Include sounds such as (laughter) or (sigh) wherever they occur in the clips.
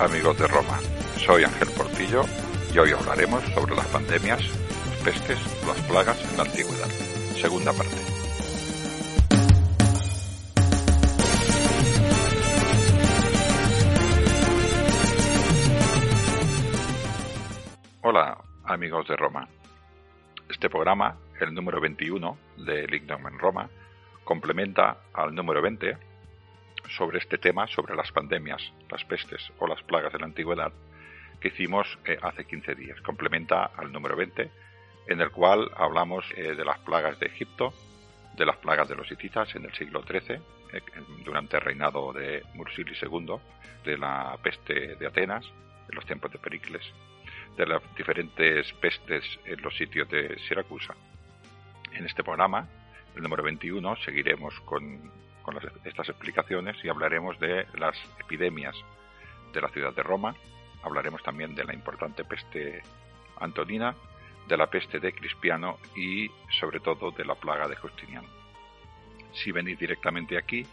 Amigos de Roma. Soy Ángel Portillo y hoy hablaremos sobre las pandemias, las pestes, las plagas en la antigüedad. Segunda parte. Hola, amigos de Roma. Este programa, el número 21 de Lignum en Roma, complementa al número 20 sobre este tema, sobre las pandemias, las pestes o las plagas de la antigüedad, que hicimos eh, hace 15 días. Complementa al número 20, en el cual hablamos eh, de las plagas de Egipto, de las plagas de los hititas en el siglo XIII, eh, durante el reinado de Mursili II, de la peste de Atenas, en los tiempos de Pericles, de las diferentes pestes en los sitios de Siracusa. En este programa, el número 21, seguiremos con con estas explicaciones y hablaremos de las epidemias de la ciudad de Roma, hablaremos también de la importante peste antonina, de la peste de Crispiano y sobre todo de la plaga de Justiniano. Si venís directamente aquí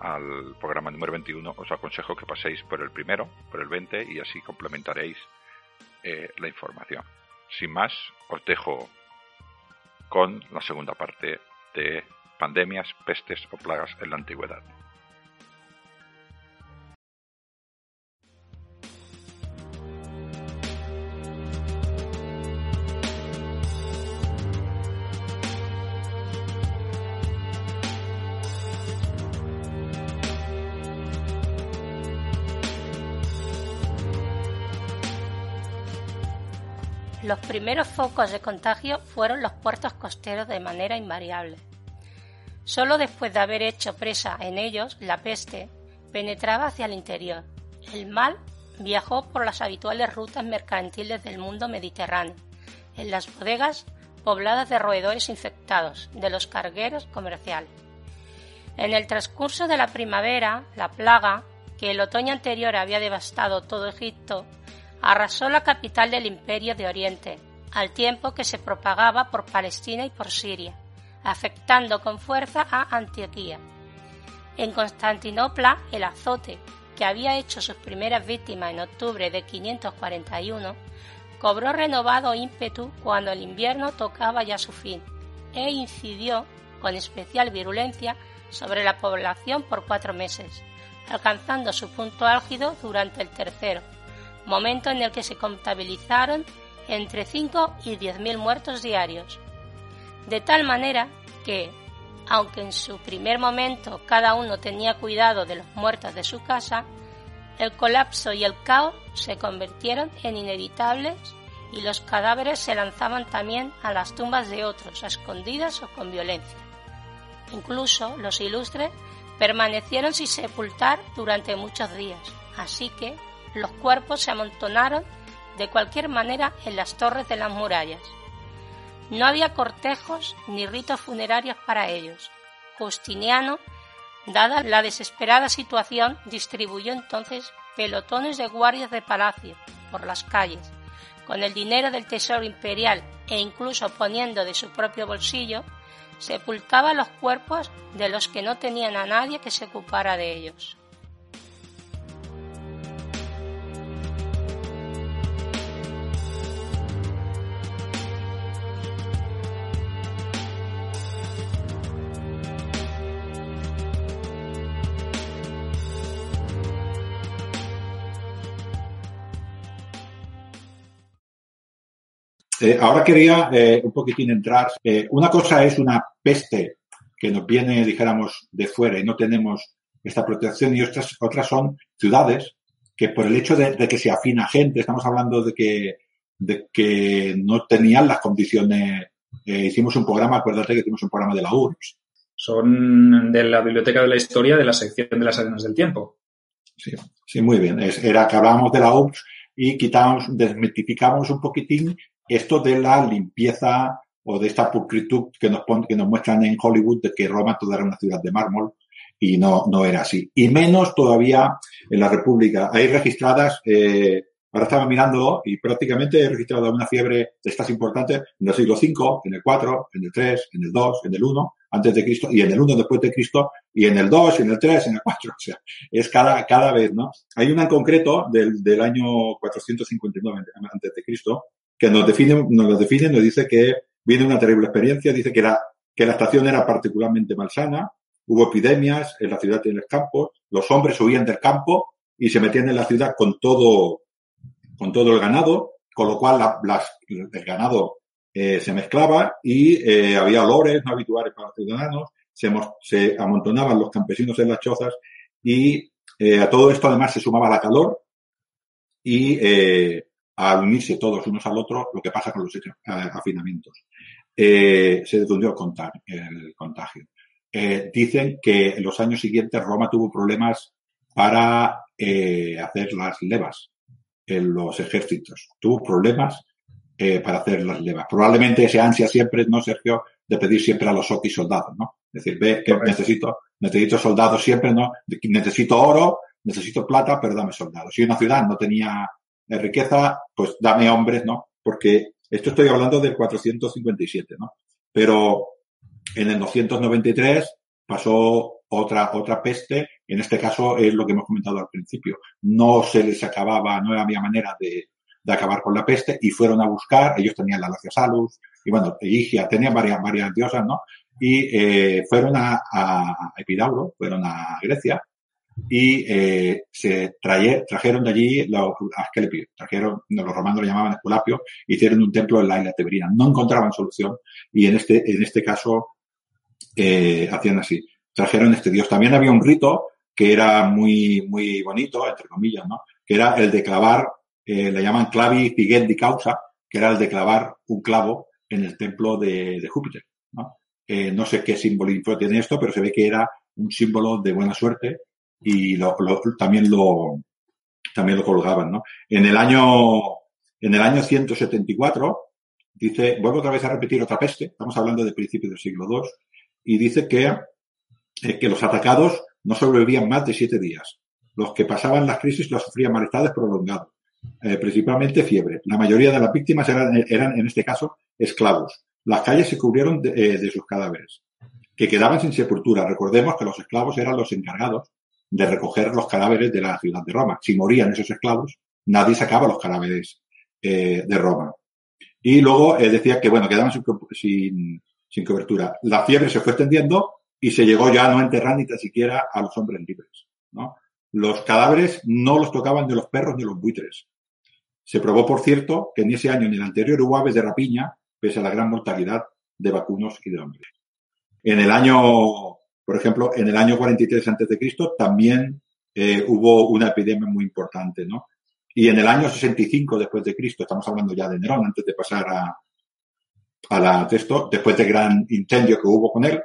al programa número 21, os aconsejo que paséis por el primero, por el 20 y así complementaréis eh, la información. Sin más, os dejo con la segunda parte de pandemias, pestes o plagas en la antigüedad. Los primeros focos de contagio fueron los puertos costeros de manera invariable. Solo después de haber hecho presa en ellos, la peste penetraba hacia el interior. El mal viajó por las habituales rutas mercantiles del mundo mediterráneo, en las bodegas pobladas de roedores infectados, de los cargueros comerciales. En el transcurso de la primavera, la plaga, que el otoño anterior había devastado todo Egipto, arrasó la capital del imperio de Oriente, al tiempo que se propagaba por Palestina y por Siria afectando con fuerza a Antioquía. En Constantinopla, el azote, que había hecho sus primeras víctimas en octubre de 541, cobró renovado ímpetu cuando el invierno tocaba ya su fin e incidió con especial virulencia sobre la población por cuatro meses, alcanzando su punto álgido durante el tercero, momento en el que se contabilizaron entre 5 y 10.000 muertos diarios, de tal manera que, aunque en su primer momento cada uno tenía cuidado de los muertos de su casa, el colapso y el caos se convirtieron en inevitables y los cadáveres se lanzaban también a las tumbas de otros, escondidas o con violencia. Incluso los ilustres permanecieron sin sepultar durante muchos días, así que los cuerpos se amontonaron de cualquier manera en las torres de las murallas, no había cortejos ni ritos funerarios para ellos. Justiniano, dada la desesperada situación, distribuyó entonces pelotones de guardias de palacio por las calles, con el dinero del tesoro imperial e incluso poniendo de su propio bolsillo, sepultaba los cuerpos de los que no tenían a nadie que se ocupara de ellos. Eh, ahora quería eh, un poquitín entrar. Eh, una cosa es una peste que nos viene, dijéramos, de fuera y no tenemos esta protección y otras, otras son ciudades que por el hecho de, que se afina gente, estamos hablando de que, de que no tenían las condiciones. hicimos un programa, acuérdate que hicimos un programa de la URSS. Son de la Biblioteca de la Historia de la sección de las arenas del tiempo. Sí, sí, muy bien. era que hablábamos de la URSS y quitamos, desmitificamos un poquitín esto de la limpieza o de esta pulcritud que nos, que nos muestran en Hollywood de que Roma toda era una ciudad de mármol y no, no era así. Y menos todavía en la República. Hay registradas, eh, ahora estaba mirando y prácticamente he registrado una fiebre de estas importantes en el siglo V, en el IV, en el III, en el II, en el I, antes de Cristo, y en el 1 después de Cristo, y en el 2, en el 3, en el 4. O sea, es cada, cada vez, ¿no? Hay una en concreto del, del año 459 antes de Cristo, que nos define, nos lo define, nos dice que viene una terrible experiencia, dice que la, que la estación era particularmente malsana, hubo epidemias en la ciudad y en el campo, los hombres huían del campo y se metían en la ciudad con todo, con todo el ganado, con lo cual las, el ganado eh, se mezclaba y eh, había olores no habituales para los ciudadanos, se, se amontonaban los campesinos en las chozas y eh, a todo esto además se sumaba la calor y eh, al unirse todos unos al otro, lo que pasa con los afinamientos. Eh, se difundió el, contagio. Eh, dicen que en los años siguientes Roma tuvo problemas para eh, hacer las levas en los ejércitos. Tuvo problemas eh, para hacer las levas. Probablemente ese ansia siempre, ¿no, Sergio? De pedir siempre a los y soldados, ¿no? Es decir, ve que necesito, necesito soldados siempre, ¿no? Necesito oro, necesito plata, pero dame soldados. Si una ciudad no tenía de riqueza, pues dame hombres, ¿no? Porque esto estoy hablando del 457, ¿no? Pero en el 293 pasó otra, otra peste, en este caso es lo que hemos comentado al principio. No se les acababa, no había manera de, de acabar con la peste y fueron a buscar, ellos tenían la Lacia Salus, y bueno, Higia, tenían varias, varias diosas, ¿no? Y eh, fueron a, a Epidauro, fueron a Grecia, y eh, se trajeron de allí los Asclepios, trajeron, los romanos lo llamaban Esculapio, hicieron un templo en la isla Teberina. No encontraban solución y en este, en este caso eh, hacían así. Trajeron este dios. También había un rito que era muy, muy bonito, entre comillas, ¿no? Que era el de clavar, eh, le llaman clavi figuet di causa, que era el de clavar un clavo en el templo de, de Júpiter, ¿no? Eh, no sé qué simbolismo tiene esto, pero se ve que era un símbolo de buena suerte y lo, también lo también lo colgaban, ¿no? En el año en el año 174 dice, vuelvo otra vez a repetir otra peste, estamos hablando de principios del siglo II, y dice que, eh, que los atacados no sobrevivían más de siete días. Los que pasaban las crisis los sufrían malestares prolongados, eh, principalmente fiebre. La mayoría de las víctimas eran, eran, en este caso, esclavos. Las calles se cubrieron de, eh, de sus cadáveres, que quedaban sin sepultura. Recordemos que los esclavos eran los encargados de recoger los cadáveres de la ciudad de Roma. Si morían esos esclavos, nadie sacaba los cadáveres eh, de Roma. Y luego eh, decía que, bueno, quedaban sin, sin, sin, cobertura. La fiebre se fue extendiendo y se llegó ya a no enterrar ni tan siquiera a los hombres libres. ¿no? Los cadáveres no los tocaban de los perros ni los buitres. Se probó, por cierto, que ni ese año ni el anterior hubo aves de rapiña, pese a la gran mortalidad de vacunos y de hombres. En el año por ejemplo, en el año 43 antes de Cristo también eh, hubo una epidemia muy importante, ¿no? Y en el año 65 después de Cristo, estamos hablando ya de Nerón, antes de pasar a, a la texto, después del gran incendio que hubo con él,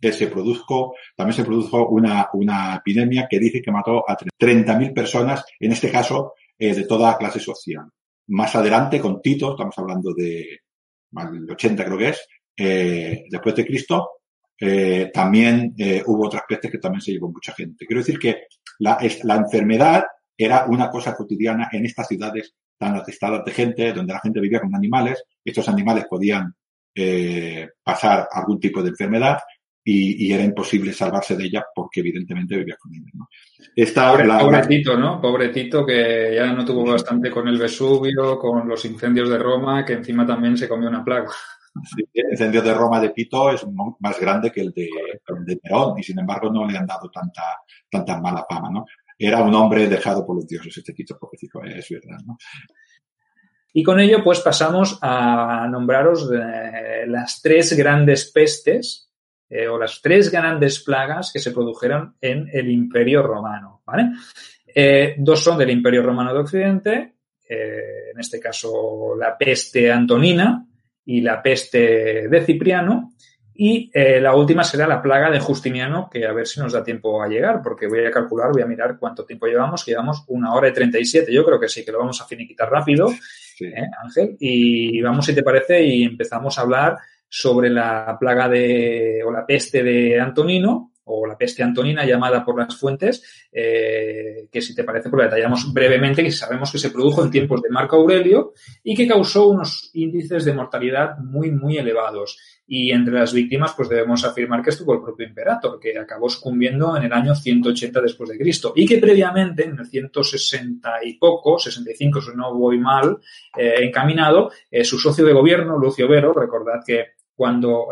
eh, se produjo, también se produjo una, una epidemia que dice que mató a 30.000 personas, en este caso, eh, de toda clase social. Más adelante, con Tito, estamos hablando de el 80 creo que es, eh, después de Cristo, eh, también eh, hubo otras pestes que también se llevó mucha gente. Quiero decir que la, la enfermedad era una cosa cotidiana en estas ciudades tan atestadas de gente, donde la gente vivía con animales. Estos animales podían eh, pasar algún tipo de enfermedad y, y, era imposible salvarse de ella porque evidentemente vivía con ellos. ¿no? Esta, Pobre, la, pobretito, ¿no? Pobretito que ya no tuvo bastante con el Vesubio, con los incendios de Roma, que encima también se comió una plaga. El incendio de Roma de Pito es más grande que el de, el de Nerón y sin embargo no le han dado tanta, tanta mala fama, ¿no? Era un hombre dejado por los dioses, este Tito Profético, es verdad, ¿no? Y con ello, pues pasamos a nombraros eh, las tres grandes pestes eh, o las tres grandes plagas que se produjeron en el Imperio Romano, ¿vale? Eh, dos son del Imperio Romano de Occidente, en este caso la peste antonina y la peste de Cipriano, y eh, la última será la plaga de Justiniano, que a ver si nos da tiempo a llegar, porque voy a calcular, voy a mirar cuánto tiempo llevamos, que llevamos una hora y 37. Yo creo que sí, que lo vamos a finiquitar rápido, ¿eh, Ángel. Y vamos, si te parece, y empezamos a hablar sobre la plaga de, o la peste de Antonino, o la peste antonina llamada por las fuentes, eh, que si te parece, pues la detallamos brevemente, que sabemos que se produjo en tiempos de Marco Aurelio y que causó unos índices de mortalidad muy, muy elevados. Y entre las víctimas, pues debemos afirmar que estuvo el propio Imperator, que acabó sucumbiendo en el año 180 después de Cristo y que previamente, en el 160 y poco, 65 si no voy mal, eh, encaminado, eh, su socio de gobierno, Lucio Vero, recordad que cuando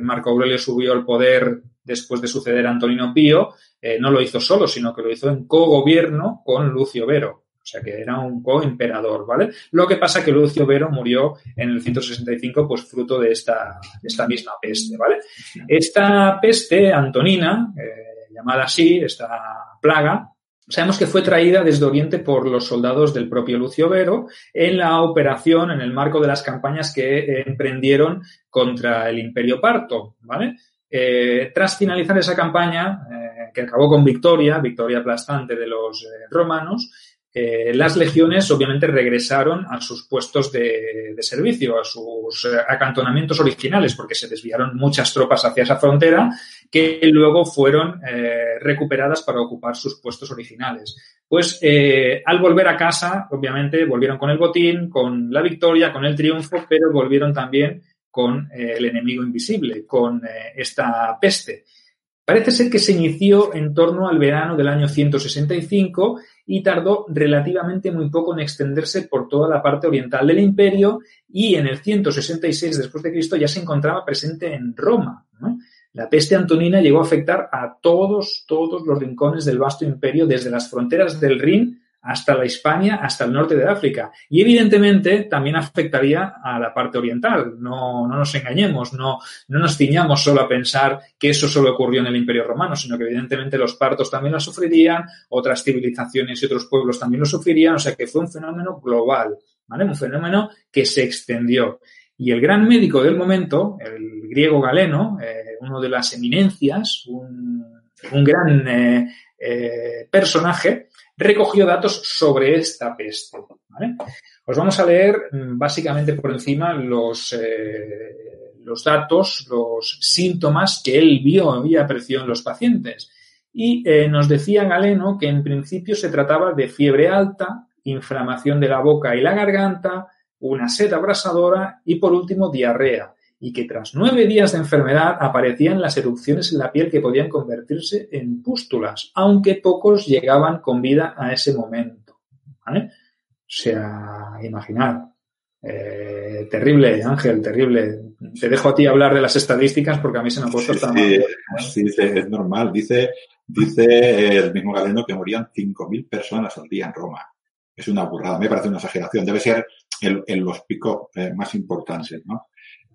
Marco Aurelio subió al poder después de suceder a Antonino Pío, eh, no lo hizo solo, sino que lo hizo en cogobierno con Lucio Vero. O sea que era un co-emperador, ¿vale? Lo que pasa que Lucio Vero murió en el 165, pues fruto de esta, esta misma peste, ¿vale? Esta peste antonina, eh, llamada así, esta plaga, Sabemos que fue traída desde Oriente por los soldados del propio Lucio Vero en la operación, en el marco de las campañas que eh, emprendieron contra el Imperio Parto, ¿vale? Eh, tras finalizar esa campaña, eh, que acabó con victoria, victoria aplastante de los romanos, las legiones obviamente regresaron a sus puestos de, servicio, a sus acantonamientos originales, porque se desviaron muchas tropas hacia esa frontera que luego fueron recuperadas para ocupar sus puestos originales. Pues al volver a casa, obviamente volvieron con el botín, con la victoria, con el triunfo, pero volvieron también con eh, el enemigo invisible, con eh, esta peste. Parece ser que se inició en torno al verano del año 165 y tardó relativamente muy poco en extenderse por toda la parte oriental del imperio y en el 166 después ya se encontraba presente en Roma. La peste antonina llegó a afectar a todos, todos los rincones del vasto imperio, desde las fronteras del Rin hasta la Hispania, hasta el norte de África. Y evidentemente también afectaría a la parte oriental. No, no nos engañemos, no, no nos ciñamos solo a pensar que eso solo ocurrió en el Imperio Romano, sino que evidentemente los partos también lo sufrirían, otras civilizaciones y otros pueblos también lo sufrirían, o sea que fue un fenómeno global, ¿vale? Un fenómeno que se extendió. Y el gran médico del momento, el griego galeno, eh, uno de las eminencias, un, un gran eh, eh, personaje, recogió datos sobre esta peste. Os vamos a leer mm, básicamente por encima los, eh, los datos, los síntomas que él vio y apreció en los pacientes. Y eh, nos decía Galeno que en principio se trataba de fiebre alta, inflamación de la boca y la garganta, una sed abrasadora y por último diarrea y que tras nueve días de enfermedad aparecían las erupciones en la piel que podían convertirse en pústulas, aunque pocos llegaban con vida a ese momento. ¿vale? O sea, imaginar. Eh, terrible, Ángel, terrible. Te dejo a ti hablar de las estadísticas porque a mí se me ha puesto tan sí, sí, es normal. Dice, dice el mismo Galeno que morían 5.000 personas al día en Roma. Es una burrada, me parece una exageración. Debe ser en, los picos eh, más importantes, ¿no?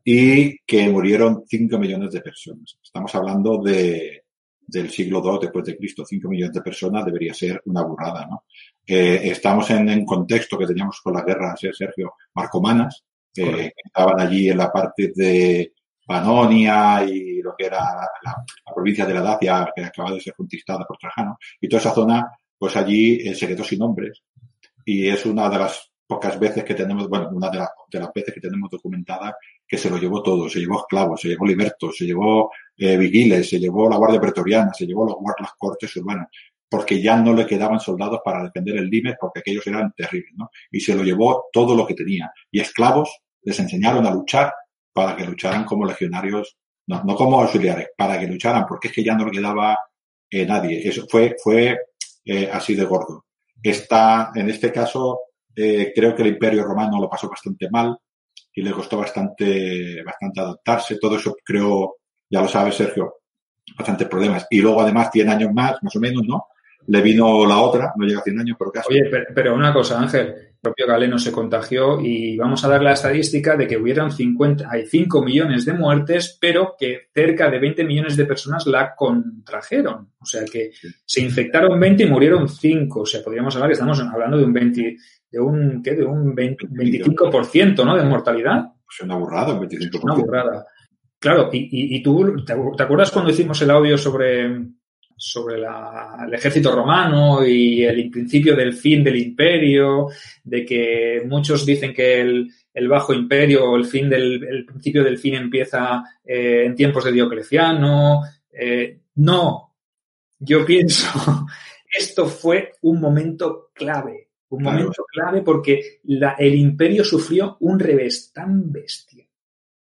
Y que murieron 5 millones de personas. Estamos hablando de, del siglo II después de Cristo. 5 millones de personas debería ser una burrada, ¿no? Eh, estamos en un contexto que teníamos con las guerras, ¿eh, Sergio, marcomanas, que estaban allí en la parte de Panonia y lo que era la, provincia de la Dacia, que acababa de ser conquistada por Trajano, y toda esa zona, pues allí eh, se quedó sin hombres. Y es una de las pocas veces que tenemos, bueno, una de, de las veces que tenemos documentada que se lo llevó todo, se llevó esclavos, se llevó libertos, se llevó eh, vigiles, se llevó la Guardia Pretoriana, se llevó los, las cortes urbanas, porque ya no le quedaban soldados para defender el Limes porque aquellos eran terribles, ¿no? Y se lo llevó todo lo que tenía. Y esclavos les enseñaron a luchar para que lucharan como legionarios, no, no como auxiliares, para que lucharan, porque es que ya no le quedaba eh, nadie. Eso fue, fue eh, así de gordo. Está, en este caso, eh, creo que el Imperio Romano lo pasó bastante mal y le costó bastante, bastante adaptarse. Todo eso creo, ya lo sabes, Sergio, bastantes problemas. Y luego además 100 años más, más o menos, ¿no? Le vino la otra, no llega a 100 años, pero casi. Oye, pero, una cosa, Ángel, el propio Galeno se contagió y vamos a dar la estadística de que hubieron 50, hay 5 millones de muertes, pero que cerca de 20 millones de personas la contrajeron. O sea que se infectaron 20 y murieron 5. O sea, podríamos hablar que estamos hablando de un 20, de un, ¿qué? De un 25%, ¿no? De mortalidad. Pues una burrada, un 25%. Una burrada. Claro, y, y, tú, ¿te acuerdas cuando hicimos el audio sobre sobre la, el ejército romano y el principio del fin del imperio, de que muchos dicen que el, el bajo imperio o el fin del el principio del fin empieza eh, en tiempos de Diocleciano. Eh, no, yo pienso, (laughs) esto fue un momento clave, un momento clave porque la, el imperio sufrió un revés tan bestia,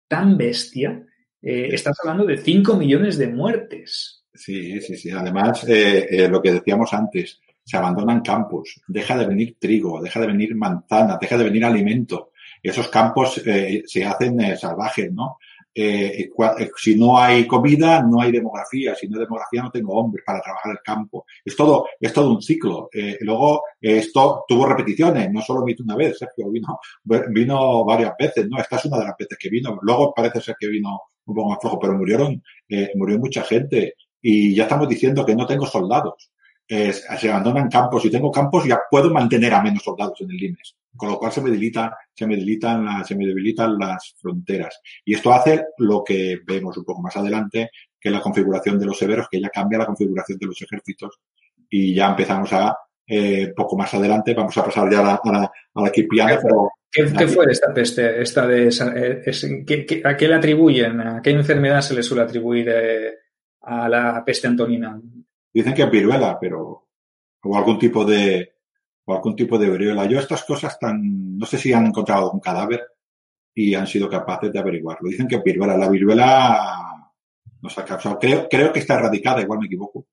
tan bestia. Eh, estás hablando de 5 millones de muertes. Sí, sí, sí. Además, eh, eh, lo que decíamos antes, se abandonan campos, deja de venir trigo, deja de venir manzana, deja de venir alimento. Esos campos eh, se hacen eh, salvajes, ¿no? Eh, eh, si no hay comida, no hay demografía. Si no hay demografía, no tengo hombres para trabajar el campo. Es todo, es todo un ciclo. Eh, luego, esto tuvo repeticiones, no solo vino una vez, Sergio vino, vino varias veces, ¿no? Esta es una de las veces que vino. Luego parece ser que vino un poco más flojo, pero murieron, murió mucha gente y ya estamos diciendo que no tengo soldados. se abandonan campos. Si tengo campos, ya puedo mantener a menos soldados en el Limes. Con lo cual se me debilita, se me debilitan, se me debilitan las fronteras. Y esto hace lo que vemos un poco más adelante, que es la configuración de los severos, que ya cambia la configuración de los ejércitos. Y ya empezamos a, eh, poco más adelante, vamos a pasar ya a la, a la, a la ¿Qué, fue esta peste? Esta de, es, a qué le atribuyen? ¿A qué enfermedad se le suele atribuir eh, a la peste antonina? Dicen que es viruela, pero o algún tipo de o algún tipo de viruela. Yo estas cosas tan no sé si han encontrado un cadáver y han sido capaces de averiguarlo. Dicen que es viruela. La viruela nos ha causado. Creo, creo que está erradicada, igual me equivoco.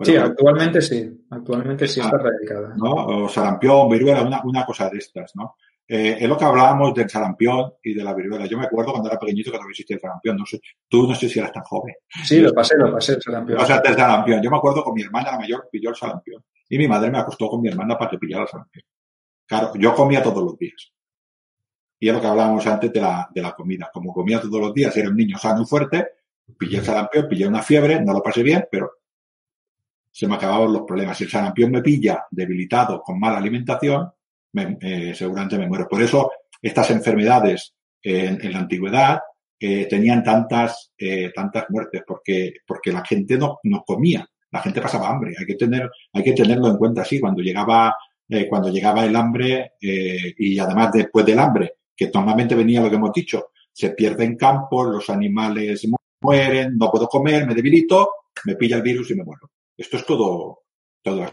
sí, actualmente sí. Actualmente sí está erradicada. ¿no? O sarampión, viruela, una, una cosa de estas, ¿no? Eh, es lo que hablábamos del sarampión y de la viruela. Yo me acuerdo cuando era pequeñito que no existía el sarampión. No sé, tú no sé si eras tan joven. Sí, lo pasé, lo pasé el sarampión. O sea, el sarampión. Yo me acuerdo con mi hermana, la mayor, pilló el sarampión. Y mi madre me acostó con mi hermana para que pillara el sarampión. Claro, yo comía todos los días. Y es lo que hablábamos antes de la, de la comida. Como comía todos los días, era un niño sano y fuerte, pillé el sarampión, pillé una fiebre, no lo pasé bien, pero se me acababan los problemas. Si el sarampión me pilla debilitado, con mala alimentación, me, eh, seguramente me muero. Por eso estas enfermedades en, en la antigüedad eh, tenían tantas, eh, tantas muertes, porque, porque la gente no, no comía, la gente pasaba hambre. Hay que tener, hay que tenerlo en cuenta así. Cuando llegaba, eh, cuando llegaba el hambre eh, y además después del hambre, que normalmente venía lo que hemos dicho, se pierden campos, los animales mueren, no puedo comer, me debilito, me pilla el virus y me muero. Esto es todo, todo.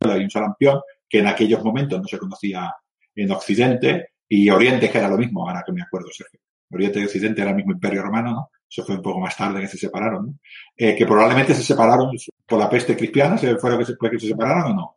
Hay un sarampión que en aquellos momentos no se conocía en Occidente y Oriente, que era lo mismo, ahora que me acuerdo, Sergio. Oriente y Occidente era el mismo imperio romano, ¿no? Eso fue un poco más tarde que se separaron, ¿no? Eh, que probablemente se separaron por la peste cristiana, ¿se fueron que se, que se separaron o no?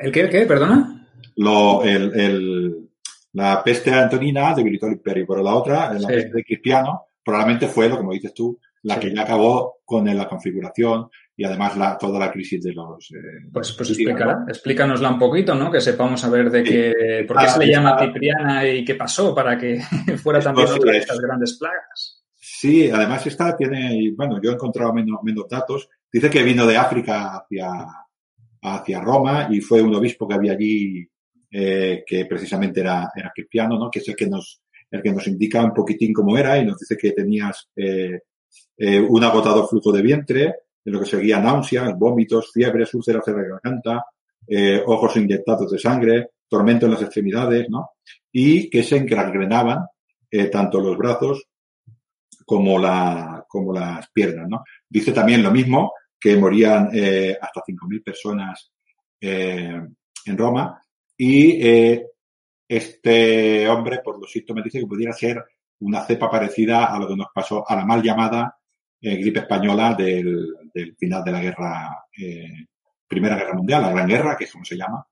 ¿El qué? ¿El qué? ¿Perdona? Lo, el, el, la peste antonina debilitó el imperio, pero la otra, la sí. peste cristiano, probablemente fue lo como dices tú, la sí. que ya acabó con la configuración y además la, toda la crisis de los... Eh, pues pues explica, explícanosla un poquito, ¿no? Que sepamos a ver de sí. qué... ¿Por qué ah, se le llama Cipriana y qué pasó para que (laughs) fuera también otra de estas grandes plagas? Sí, además esta tiene... Bueno, yo he encontrado menos, menos datos. Dice que vino de África hacia, hacia Roma y fue un obispo que había allí eh, que precisamente era, era cristiano, ¿no? Que es el que nos el que nos indica un poquitín cómo era y nos dice que tenías eh, eh, un agotador flujo de vientre, en lo que seguía náuseas, vómitos, fiebres, úlceras de la garganta, eh, ojos inyectados de sangre, tormento en las extremidades, ¿no? Y que se engrenaban eh, tanto los brazos como, la, como las piernas, ¿no? Dice también lo mismo, que morían eh, hasta 5.000 personas eh, en Roma y eh, este hombre, por los síntomas, dice que pudiera ser una cepa parecida a lo que nos pasó a la mal llamada gripe española del, del, final de la guerra, eh, Primera Guerra Mundial, la Gran Guerra, que es como se llama,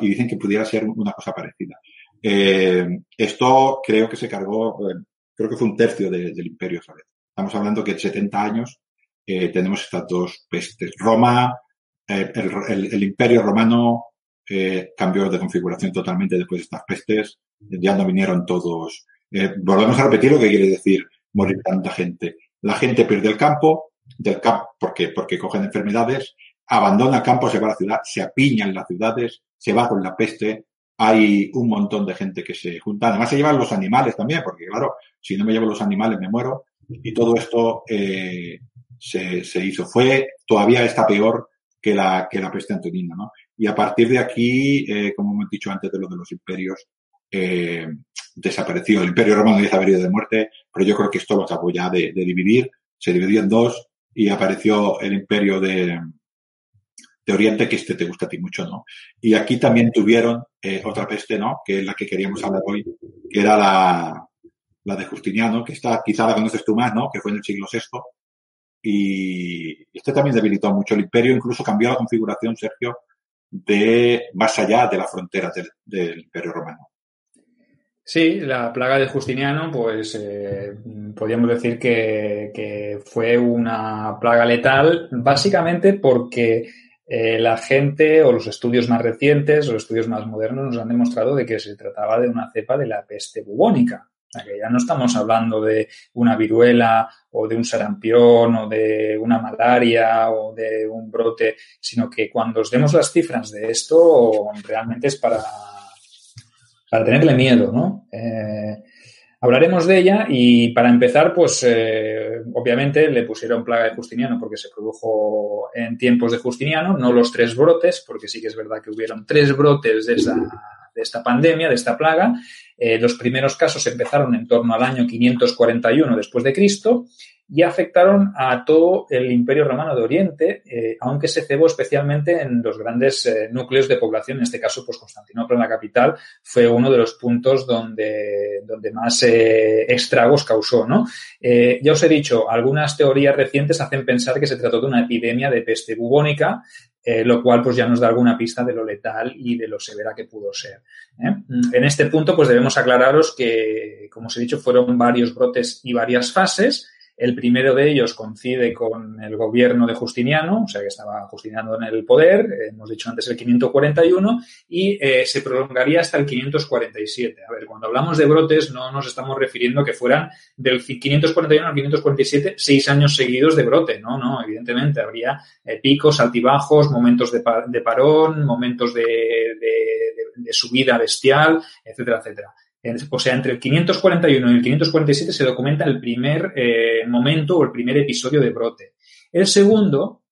y dicen que pudiera ser una cosa parecida. Eh, esto creo que se cargó, eh, creo que fue un tercio de, del imperio, ¿sabes? Estamos hablando que en 70 años tenemos estas dos pestes. Roma eh, el, imperio romano cambió de configuración totalmente después de estas pestes. Ya no vinieron todos. Volvemos a repetir lo que quiere decir morir tanta gente. La gente pierde el campo, del campo, porque, porque cogen enfermedades, abandona el campo, se va a la ciudad, se apiña en las ciudades, se va con la peste, hay un montón de gente que se junta. Además se llevan los animales también, porque claro, si no me llevo los animales me muero. Y todo esto eh, se, se, hizo. Fue, todavía está peor que la, que la peste antonina, ¿no? Y a partir de aquí, eh, como hemos dicho antes de lo de los imperios, eh, desapareció. El imperio romano ya se había ido de muerte, pero yo creo que esto lo acabó ya de dividir. Se dividió en dos y apareció el imperio de, de Oriente, que este te gusta a ti mucho, ¿no? Y aquí también tuvieron eh, otra peste, ¿no? Que es la que queríamos hablar hoy, que era la, la de Justiniano, que está, quizá la conoces tú más, ¿no? Que fue en el siglo VI. Y este también debilitó mucho el imperio, incluso cambió la configuración, Sergio, de más allá de las fronteras del, del imperio romano. Sí, la plaga de Justiniano, pues eh, podríamos decir que, fue una plaga letal, básicamente porque eh, la gente o los estudios más recientes o los estudios más modernos nos han demostrado de que se trataba de una cepa de la peste bubónica. Ya no estamos hablando de una viruela o de un sarampión o de una malaria o de un brote, sino que cuando os demos las cifras de esto, realmente es para, para tenerle miedo, ¿no? Eh, Hablaremos de ella y para empezar, pues eh, obviamente le pusieron plaga de Justiniano porque se produjo en tiempos de Justiniano, no los tres brotes, porque sí que es verdad que hubieron tres brotes de esta, de esta pandemia, de esta plaga. Eh, los primeros casos empezaron en torno al año 541 después de Cristo y afectaron a todo el Imperio Romano de Oriente, eh, aunque se cebó especialmente en los grandes eh, núcleos de población, en este caso, pues Constantinopla, la capital, fue uno de los puntos donde, donde más eh, estragos causó, ¿no? ya os he dicho, algunas teorías recientes hacen pensar que se trató de una epidemia de peste bubónica, lo cual pues ya nos da alguna pista de lo letal y de lo severa que pudo ser. En este punto pues debemos aclararos que, como os he dicho, fueron varios brotes y varias fases. El primero de ellos coincide con el gobierno de Justiniano, o sea que estaba Justiniano en el poder, eh, hemos dicho antes el 541, y eh, se prolongaría hasta el 547. A ver, cuando hablamos de brotes no nos estamos refiriendo que fueran del 541 al 547 seis años seguidos de brote, no, no, evidentemente habría eh, picos, altibajos, momentos de, parón, momentos de, de subida bestial, etcétera, etcétera. O sea, entre el 541 y el 547 se documenta el primer eh, momento o el primer episodio de brote. El segundo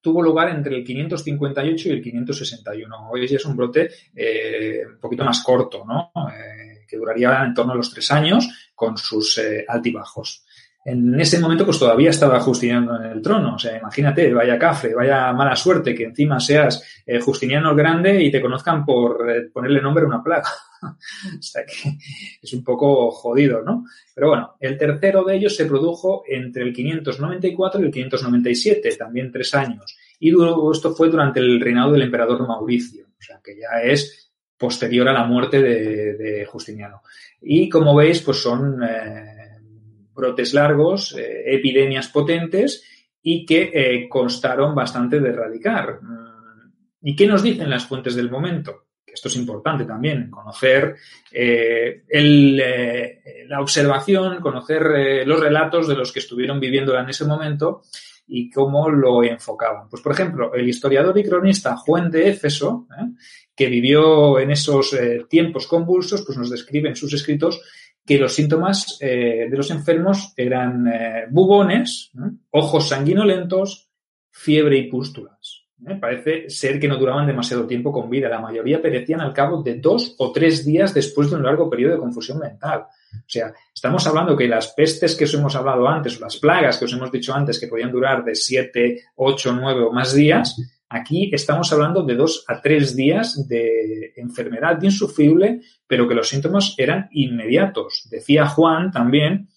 tuvo lugar entre el 558 y el 561. Hoy es un brote eh, un poquito más corto, ¿no? Eh, que duraría en torno a los tres años con sus altibajos en ese momento pues todavía estaba Justiniano en el trono. O sea, imagínate, vaya cafre, vaya mala suerte que encima seas eh, Justiniano el Grande y te conozcan por eh, ponerle nombre a una plaga. (laughs) o sea que es un poco jodido, ¿no? Pero bueno, el tercero de ellos se produjo entre el 594 y el 597, también tres años. Y esto fue durante el reinado del emperador Mauricio, o sea que ya es posterior a la muerte de, Justiniano. Y como veis, pues son... Eh, brotes largos, eh, epidemias potentes y que eh, constaron bastante de erradicar. Mm, ¿Y qué nos dicen las fuentes del momento? Esto es importante también, conocer eh, la observación, conocer los relatos de los que estuvieron viviéndola en ese momento y cómo lo enfocaban. Pues, por ejemplo, el historiador y cronista Juan de Éfeso, que vivió en esos tiempos convulsos, pues nos describe en sus escritos que los síntomas eh, de los enfermos eran eh, bubones, ojos sanguinolentos, fiebre y pústulas. ¿eh? Parece ser que no duraban demasiado tiempo con vida. La mayoría perecían al cabo de dos o tres días después de un largo periodo de confusión mental. O sea, estamos hablando que las pestes que os hemos hablado antes, o las plagas que os hemos dicho antes, que podían durar de siete, ocho, nueve o más días, Aquí estamos hablando de dos a tres días de enfermedad insufrible, pero que los síntomas eran inmediatos. Decía Juan también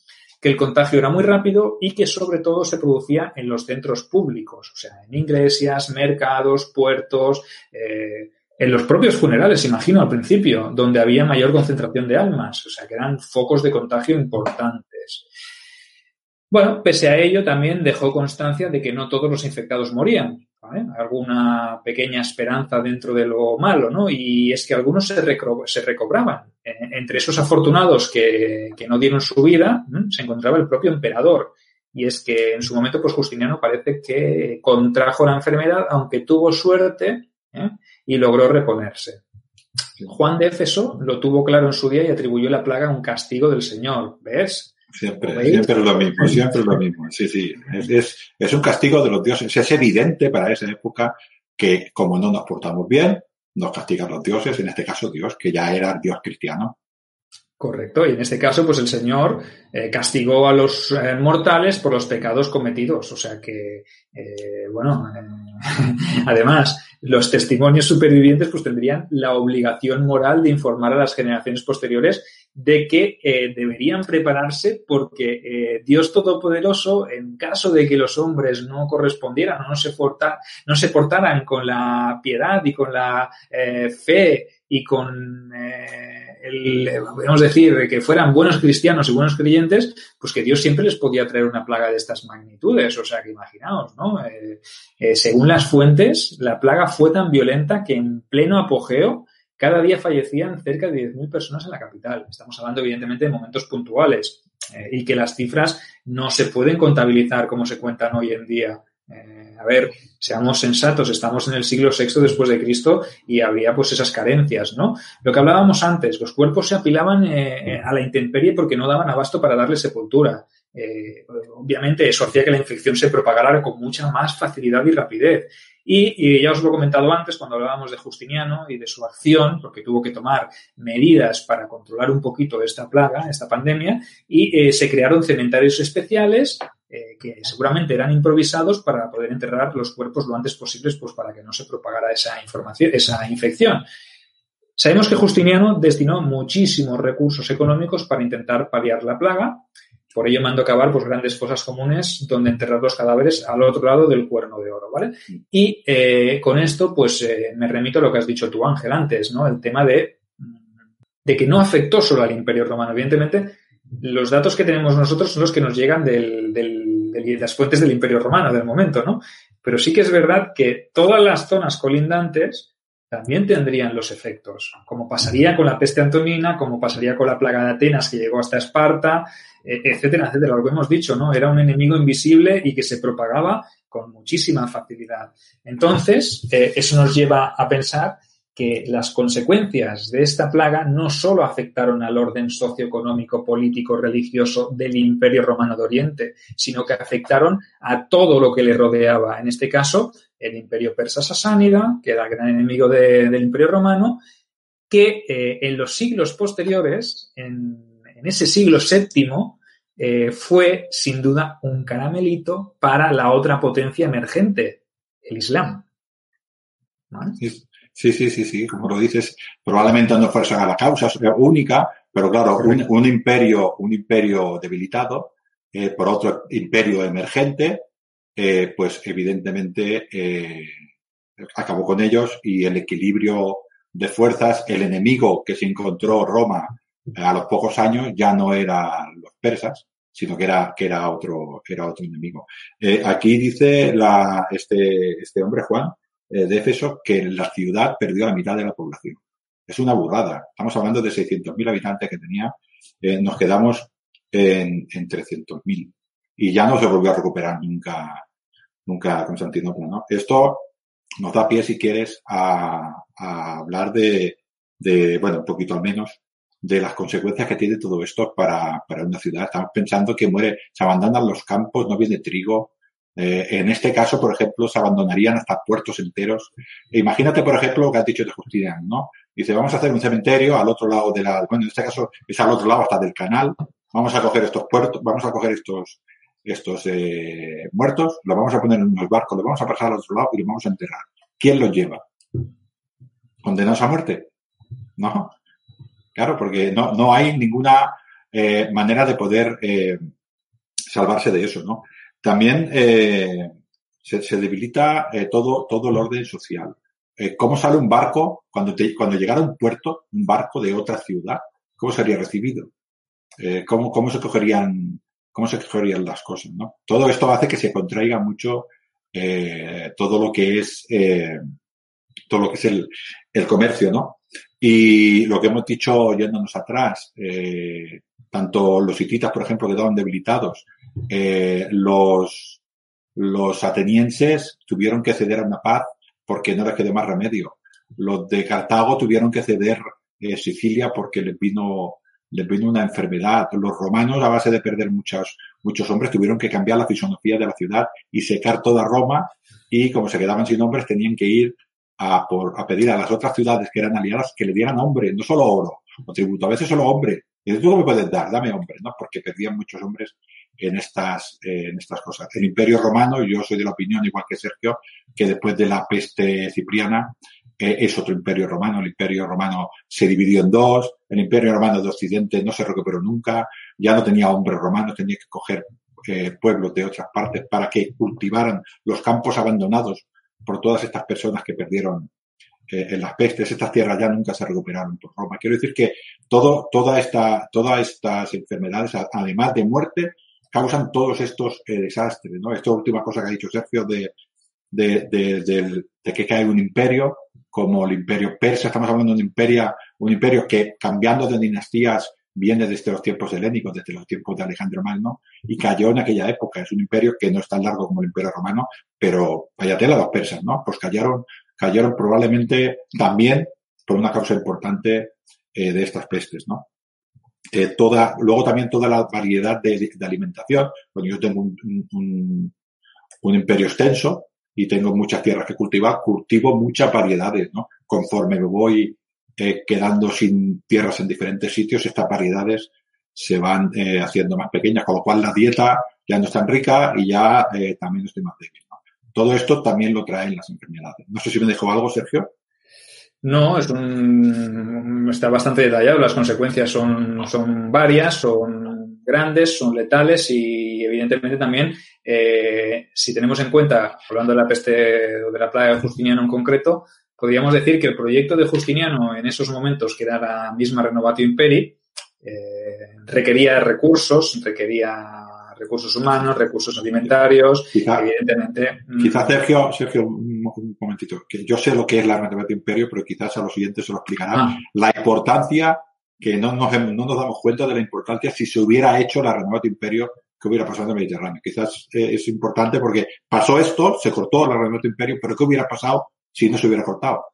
que el contagio era muy rápido y que sobre todo se producía en los centros públicos, o sea, en iglesias, mercados, puertos, eh, en los propios funerales, imagino al principio, donde había mayor concentración de almas, o sea, que eran focos de contagio importantes. Bueno, pese a ello, también dejó constancia de que no todos los infectados morían. Alguna pequeña esperanza dentro de lo malo, ¿no? Y es que algunos se, recobraban. entre esos afortunados que, no dieron su vida, se encontraba el propio emperador. Y es que en su momento, pues Justiniano parece que contrajo la enfermedad, aunque tuvo suerte ¿eh? y logró reponerse. Juan de Éfeso lo tuvo claro en su día y atribuyó la plaga a un castigo del Señor. ¿Ves? Siempre, siempre es lo mismo, (laughs) siempre es lo mismo. Sí, sí. Es, es, un castigo de los dioses. Es evidente para esa época que como no nos portamos bien, nos castigan los dioses, en este caso Dios, que ya era Dios cristiano. Correcto, y en este caso, pues el Señor eh, castigó a los eh, mortales por los pecados cometidos. O sea que, eh, bueno, (laughs) además, los testimonios supervivientes pues tendrían la obligación moral de informar a las generaciones posteriores de que eh, deberían prepararse porque eh, Dios Todopoderoso, en caso de que los hombres no correspondieran o no se, no se portaran con la piedad y con la eh, fe y con el, podemos decir, que fueran buenos cristianos y buenos creyentes, pues que Dios siempre les podía traer una plaga de estas magnitudes. O sea, que imaginaos, ¿no? según las fuentes, la plaga fue tan violenta que en pleno apogeo cada día fallecían cerca de 10.000 personas en la capital. Estamos hablando, evidentemente, de momentos puntuales eh, y que las cifras no se pueden contabilizar como se cuentan hoy en día. Eh, a ver, seamos sensatos, estamos en el siglo VI después de Cristo y había pues esas carencias, ¿no? Lo que hablábamos antes, los cuerpos se apilaban eh, a la intemperie porque no daban abasto para darle sepultura. obviamente eso hacía que la infección se propagara con mucha más facilidad y rapidez. Y, ya os lo he comentado antes cuando hablábamos de Justiniano y de su acción, porque tuvo que tomar medidas para controlar un poquito esta plaga, esta pandemia, y eh, se crearon cementerios especiales eh, que seguramente eran improvisados para poder enterrar los cuerpos lo antes posible, pues para que no se propagara esa información, esa infección. Sabemos que Justiniano destinó muchísimos recursos económicos para intentar paliar la plaga por ello mando cavar pues, grandes fosas comunes donde enterrar los cadáveres al otro lado del cuerno de oro, ¿vale? Y eh, con esto, pues eh, me remito a lo que has dicho tú, Ángel, antes, ¿no? El tema de, de que no afectó solo al Imperio Romano. Evidentemente, los datos que tenemos nosotros son los que nos llegan del, de las fuentes del Imperio Romano del momento, ¿no? Pero sí que es verdad que todas las zonas colindantes también tendrían los efectos, como pasaría con la peste antonina, como pasaría con la plaga de Atenas que llegó hasta Esparta, e, etcétera, etcétera. Lo que hemos dicho, ¿no? Era un enemigo invisible y que se propagaba con muchísima facilidad. Entonces, eh, eso nos lleva a pensar que las consecuencias de esta plaga no solo afectaron al orden socioeconómico, político, religioso del Imperio Romano de Oriente, sino que afectaron a todo lo que le rodeaba. En este caso, el Imperio Persa Sasánida, que era el gran enemigo del Imperio Romano, que eh, en los siglos posteriores, en, ese siglo VII, eh, fue sin duda un caramelito para la otra potencia emergente, el Islam. Sí, sí, sí, sí, como lo dices, probablemente no fuerza a la causa única, pero claro, un, imperio, un imperio debilitado eh, por otro imperio emergente, eh, pues evidentemente eh, acabó con ellos y el equilibrio de fuerzas, el enemigo que se encontró Roma a los pocos años ya no era los persas, sino que era, que era otro, era otro enemigo. aquí dice este, este hombre, Juan, eh, de Éfeso que la ciudad perdió la mitad de la población. Es una burrada. Estamos hablando de 600.000 habitantes que tenía. Eh, nos quedamos en, en 300.000. Y ya no se volvió a recuperar nunca, nunca Constantinopla, ¿no? Esto nos da pie, si quieres, a, hablar de, de, bueno, un poquito al menos, de las consecuencias que tiene todo esto para, para una ciudad. Estamos pensando que muere, se abandonan los campos, no viene trigo, eh, en este caso, por ejemplo, se abandonarían hasta puertos enteros. E imagínate, por ejemplo, lo que has dicho de Justiniano, ¿no? Dice, vamos a hacer un cementerio al otro lado de la, bueno, en este caso es al otro lado hasta del canal. Vamos a coger estos puertos, vamos a coger estos, estos eh, muertos, los vamos a poner en unos barcos, los vamos a pasar al otro lado y los vamos a enterrar. ¿Quién los lleva? ¿Condenados a muerte? No. Claro, porque no, no hay ninguna eh, manera de poder eh, salvarse de eso, ¿no? También eh, se, debilita eh, todo, todo el orden social. Eh, ¿Cómo sale un barco cuando, cuando llegara a un puerto, un barco de otra ciudad? ¿Cómo sería recibido? ¿cómo, ¿Cómo se cogerían, cómo se cogerían las cosas? ¿no? Todo esto hace que se contraiga mucho eh, todo lo que es eh, todo lo que es el, comercio, ¿no? Y lo que hemos dicho yéndonos atrás, eh, tanto los hititas, por ejemplo, quedaban debilitados, los, los atenienses tuvieron que ceder a una paz porque no les quedó más remedio. Los de Cartago tuvieron que ceder Sicilia porque les vino, les vino una enfermedad. Los romanos, a base de perder muchos, muchos hombres, tuvieron que cambiar la fisonomía de la ciudad y secar toda Roma y como se quedaban sin hombres tenían que ir a, por, a pedir a las otras ciudades que eran aliadas que le dieran hombre, no solo oro o tributo, a veces solo hombre. Y tú me puedes dar, dame hombre, ¿no? Porque perdían muchos hombres en estas, en estas cosas. El Imperio Romano, yo soy de la opinión, igual que Sergio, que después de la peste cipriana, es otro imperio romano. El imperio romano se dividió en dos. El imperio romano de Occidente no se recuperó nunca. Ya no tenía hombres romanos, tenía que coger eh, pueblos de otras partes para que cultivaran los campos abandonados por todas estas personas que perdieron eh, en las pestes. Estas tierras ya nunca se recuperaron por Roma. Quiero decir que todo, toda esta, todas estas enfermedades, además de muerte, causan todos estos eh, desastres, ¿no? Esta última cosa que ha dicho Sergio de, de, de, de, que cae un imperio, como el imperio persa, estamos hablando de un imperio, un imperio que cambiando de dinastías viene desde los tiempos helénicos, desde los tiempos de Alejandro Magno, y cayó en aquella época. Es un imperio que no es tan largo como el imperio romano, pero vaya tela los persas, ¿no? Pues cayeron, cayeron probablemente también por una causa importante eh, de estas pestes, ¿no? Eh, toda, luego también toda la variedad de, de alimentación. Cuando yo tengo un, un, un, imperio extenso y tengo muchas tierras que cultivar, cultivo muchas variedades, ¿no? Conforme me voy eh, quedando sin tierras en diferentes sitios, estas variedades se van eh, haciendo más pequeñas, con lo cual la dieta ya no es tan rica y ya eh, también estoy más débil. ¿no? Todo esto también lo traen las enfermedades. No sé si me dejó algo, Sergio. No, es un, está bastante detallado. Las consecuencias son, son varias, son grandes, son letales y evidentemente también, eh, si tenemos en cuenta, hablando de la peste o de la plaga de Justiniano en concreto, podríamos decir que el proyecto de Justiniano en esos momentos, que era la misma Renovatio Imperi, eh, requería recursos, requería recursos humanos, recursos alimentarios, evidentemente. Mm, quizás Sergio, Sergio, un, momentito, que yo sé lo que es la Renovatio Imperio, pero quizás a los siguientes se lo explicará. Ah. La importancia que no nos, no nos damos cuenta de la importancia si se hubiera hecho la Renovatio Imperio que hubiera pasado en el Mediterráneo. Quizás eh, es importante porque pasó esto, se cortó la Renovatio Imperio, pero ¿qué hubiera pasado si no se hubiera cortado.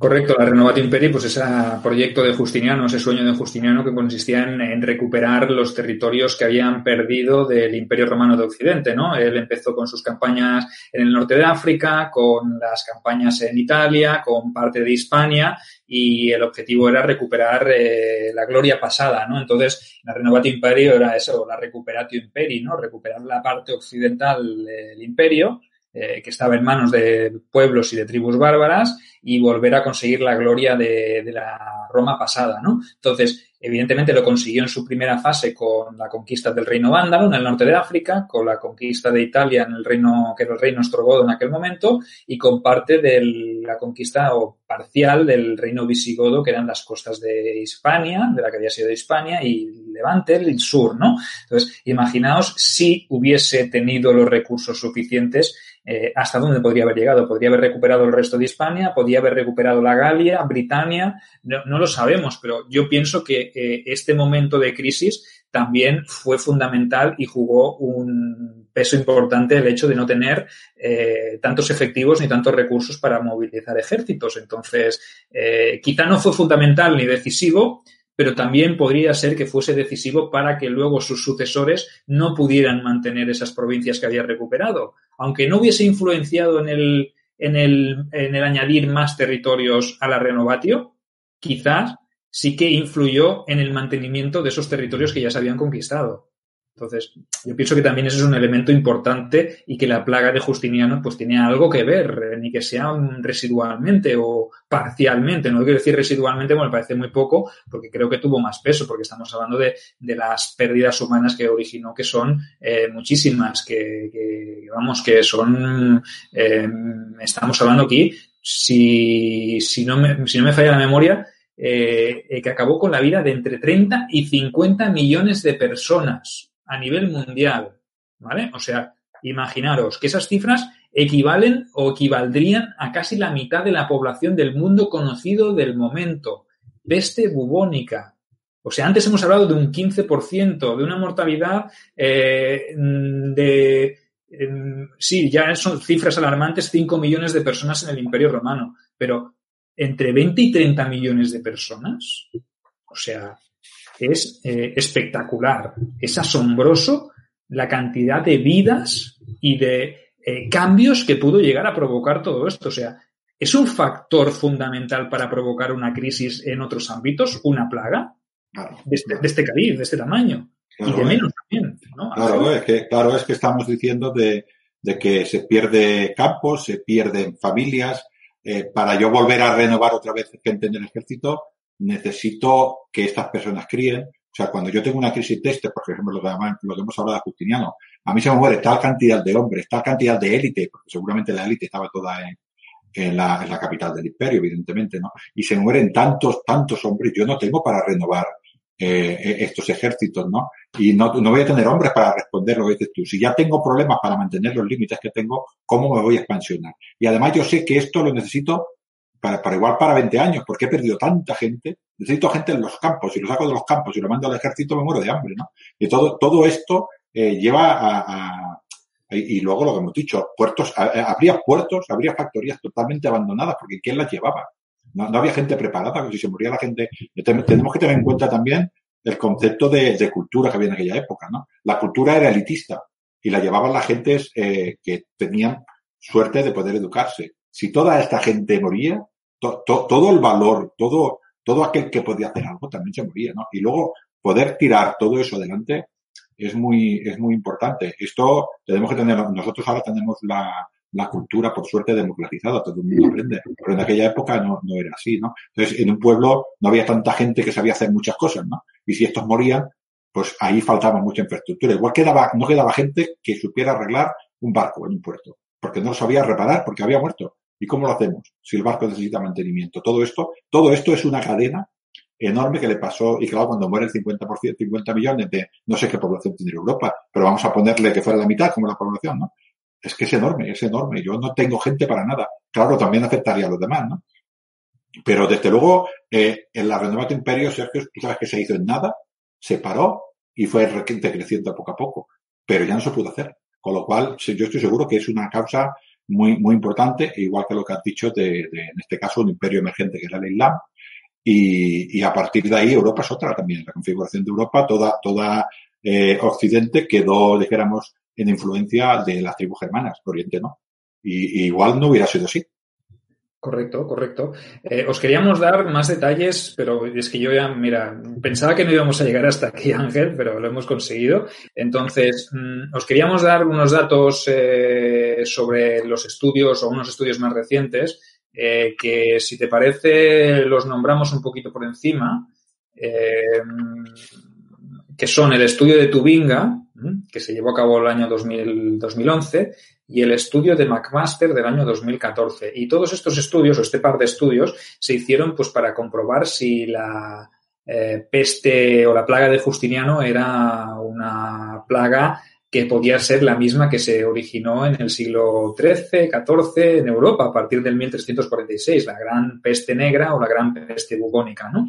Correcto, la Renovati Imperi, pues ese proyecto de Justiniano, ese sueño de Justiniano que consistía en, recuperar los territorios que habían perdido del Imperio Romano de Occidente, ¿no? Él empezó con sus campañas en el norte de África, con las campañas en Italia, con parte de Hispania y el objetivo era recuperar eh, la gloria pasada, ¿no? Entonces, la Renovati Imperi era eso, la Recuperatio Imperi, ¿no? Recuperar la parte occidental del imperio eh, que estaba en manos de pueblos y de tribus bárbaras y volver a conseguir la gloria de, de, la Roma pasada, ¿no? Entonces, evidentemente lo consiguió en su primera fase con la conquista del reino vándalo en el norte de África, con la conquista de Italia en el reino, que era el reino ostrogodo en aquel momento, y con parte de la conquista o parcial del reino visigodo, que eran las costas de Hispania, de la que había sido Hispania, y Levante, el sur, ¿no? Entonces, imaginaos si hubiese tenido los recursos suficientes eh, hasta dónde podría haber llegado. Podría haber recuperado el resto de Hispania, podría haber recuperado la Galia, Britania, no, lo sabemos, pero yo pienso que eh, este momento de crisis también fue fundamental y jugó un peso importante el hecho de no tener eh, tantos efectivos ni tantos recursos para movilizar ejércitos. Entonces, quizá no fue fundamental ni decisivo, pero también podría ser que fuese decisivo para que luego sus sucesores no pudieran mantener esas provincias que había recuperado. Aunque no hubiese influenciado en el, en el, en el añadir más territorios a la renovatio, quizás sí que influyó en el mantenimiento de esos territorios que ya se habían conquistado. Entonces, yo pienso que también ese es un elemento importante y que la plaga de Justiniano pues tiene algo que ver, ni que sea residualmente o parcialmente. No quiero decir residualmente, me parece muy poco, porque creo que tuvo más peso, porque estamos hablando de, de las pérdidas humanas que originó, que son eh, muchísimas, que, que, vamos, que son, eh, estamos hablando aquí, si, si, no me, si no me falla la memoria, eh, que acabó con la vida de entre 30 y 50 millones de personas a nivel mundial, ¿vale? O sea, imaginaros que esas cifras equivalen o equivaldrían a casi la mitad de la población del mundo conocido del momento. Peste bubónica. O sea, antes hemos hablado de un 15%, de una mortalidad eh, de, sí, ya son cifras alarmantes, 5 millones de personas en el Imperio Romano, pero entre 20 y 30 millones de personas, o sea, es eh, espectacular, es asombroso la cantidad de vidas y de eh, cambios que pudo llegar a provocar todo esto. O sea, ¿es un factor fundamental para provocar una crisis en otros ámbitos, una plaga? de, este, de este de este tamaño. y de menos también. Claro, es que, claro, es que estamos diciendo de, que se pierde campos, se pierden familias. Eh, para yo volver a renovar otra vez gente en el ejército, necesito que estas personas críen. O sea, cuando yo tengo una crisis de este, por ejemplo, lo que, hemos hablado de Justiniano, a mí se me muere tal cantidad de hombres, tal cantidad de élite, porque seguramente la élite estaba toda en, la, capital del imperio, evidentemente, ¿no? Y se mueren tantos, tantos hombres, yo no tengo para renovar eh, estos ejércitos, ¿no? Y no, no voy a tener hombres para responder lo que dices tú. Si ya tengo problemas para mantener los límites que tengo, ¿cómo me voy a expansionar? Y además yo sé que esto lo necesito para, para igual para 20 años, porque he perdido tanta gente. Necesito gente en los campos. Si lo saco de los campos y lo mando al ejército, me muero de hambre, ¿no? Y todo, todo esto eh, lleva a, a y luego lo que hemos dicho, puertos, habría puertos, habría factorías totalmente abandonadas, porque ¿quién las llevaba? No, había gente preparada, si se moría la gente. Tenemos que tener en cuenta también el concepto de, cultura que había en aquella época, ¿no? La cultura era elitista y la llevaban las gentes eh, que tenían suerte de poder educarse. Si toda esta gente moría, todo el valor, todo, todo aquel que podía hacer algo también se moría, ¿no? Y luego poder tirar todo eso adelante es muy, es muy importante. Esto tenemos que tener, nosotros ahora tenemos la, la cultura, por suerte, democratizada, todo el mundo aprende. Pero en aquella época no, no era así, ¿no? Entonces, en un pueblo no había tanta gente que sabía hacer muchas cosas, ¿no? Y si estos morían, pues ahí faltaba mucha infraestructura. Igual quedaba, no quedaba gente que supiera arreglar un barco en un puerto, porque no lo sabía reparar, porque había muerto. ¿Y cómo lo hacemos? Si el barco necesita mantenimiento. Todo esto, todo esto es una cadena enorme que le pasó, y claro, cuando muere el 50%, 50 millones de, no sé qué población tiene Europa, pero vamos a ponerle que fuera la mitad como la población, ¿no? es que es enorme, es enorme. Yo no tengo gente para nada. Claro, también afectaría a los demás, ¿no? Pero desde luego, eh, en la Renovato Imperio, Sergio, tú sabes que se hizo en nada, se paró y fue creciendo poco a poco. Pero ya no se pudo hacer. Con lo cual, yo estoy seguro que es una causa muy, muy importante, igual que lo que has dicho de, en este caso, un imperio emergente que era el Islam. Y, y, a partir de ahí Europa es otra también. La configuración de Europa, toda, toda eh, Occidente quedó, dijéramos, en influencia de las tribus germanas, Oriente no. Y, igual no hubiera sido así. Correcto, correcto. Eh, os queríamos dar más detalles, pero es que yo ya, mira, pensaba que no íbamos a llegar hasta aquí, (laughs) Ángel, pero lo hemos conseguido. Entonces, mm, os queríamos dar unos datos eh, sobre los estudios o unos estudios más recientes, eh, que si te parece los nombramos un poquito por encima, que son el estudio de Tubinga, que se llevó a cabo el año 2011, y el estudio de McMaster del año 2014. Y todos estos estudios, o este par de estudios, se hicieron pues para comprobar si la eh, peste o la plaga de Justiniano era una plaga que podía ser la misma que se originó en el siglo XIII, XIV en Europa a partir del 1346, la gran peste negra o la gran peste bubónica. ¿no?